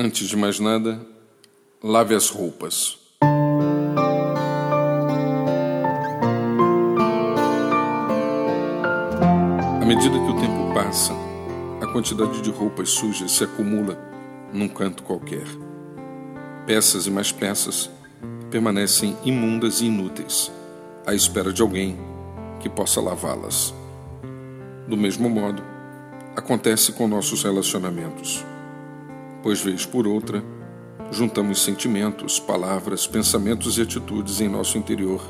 Antes de mais nada, lave as roupas. À medida que o tempo passa, a quantidade de roupas sujas se acumula num canto qualquer. Peças e mais peças permanecem imundas e inúteis, à espera de alguém que possa lavá-las. Do mesmo modo, acontece com nossos relacionamentos pois, vez por outra, juntamos sentimentos, palavras, pensamentos e atitudes em nosso interior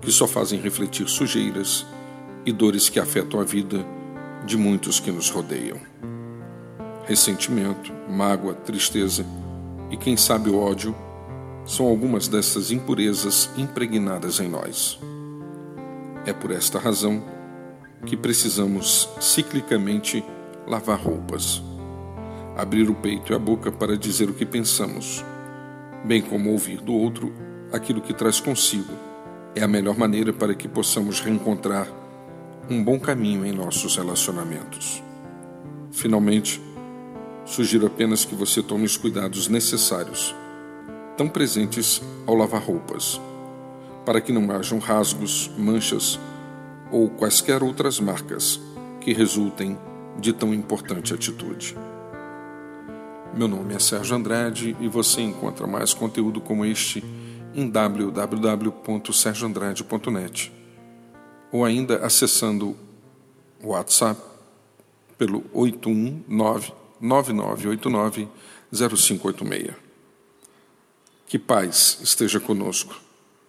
que só fazem refletir sujeiras e dores que afetam a vida de muitos que nos rodeiam. Ressentimento, mágoa, tristeza e, quem sabe, o ódio são algumas dessas impurezas impregnadas em nós. É por esta razão que precisamos ciclicamente lavar roupas abrir o peito e a boca para dizer o que pensamos, bem como ouvir do outro aquilo que traz consigo. É a melhor maneira para que possamos reencontrar um bom caminho em nossos relacionamentos. Finalmente, sugiro apenas que você tome os cuidados necessários, tão presentes ao lavar roupas, para que não hajam rasgos, manchas ou quaisquer outras marcas que resultem de tão importante atitude. Meu nome é Sérgio Andrade e você encontra mais conteúdo como este em www.sergioandrade.net ou ainda acessando o WhatsApp pelo 819 9989 0586. Que paz esteja conosco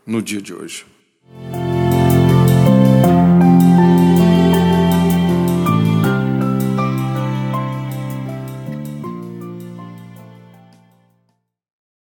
no dia de hoje.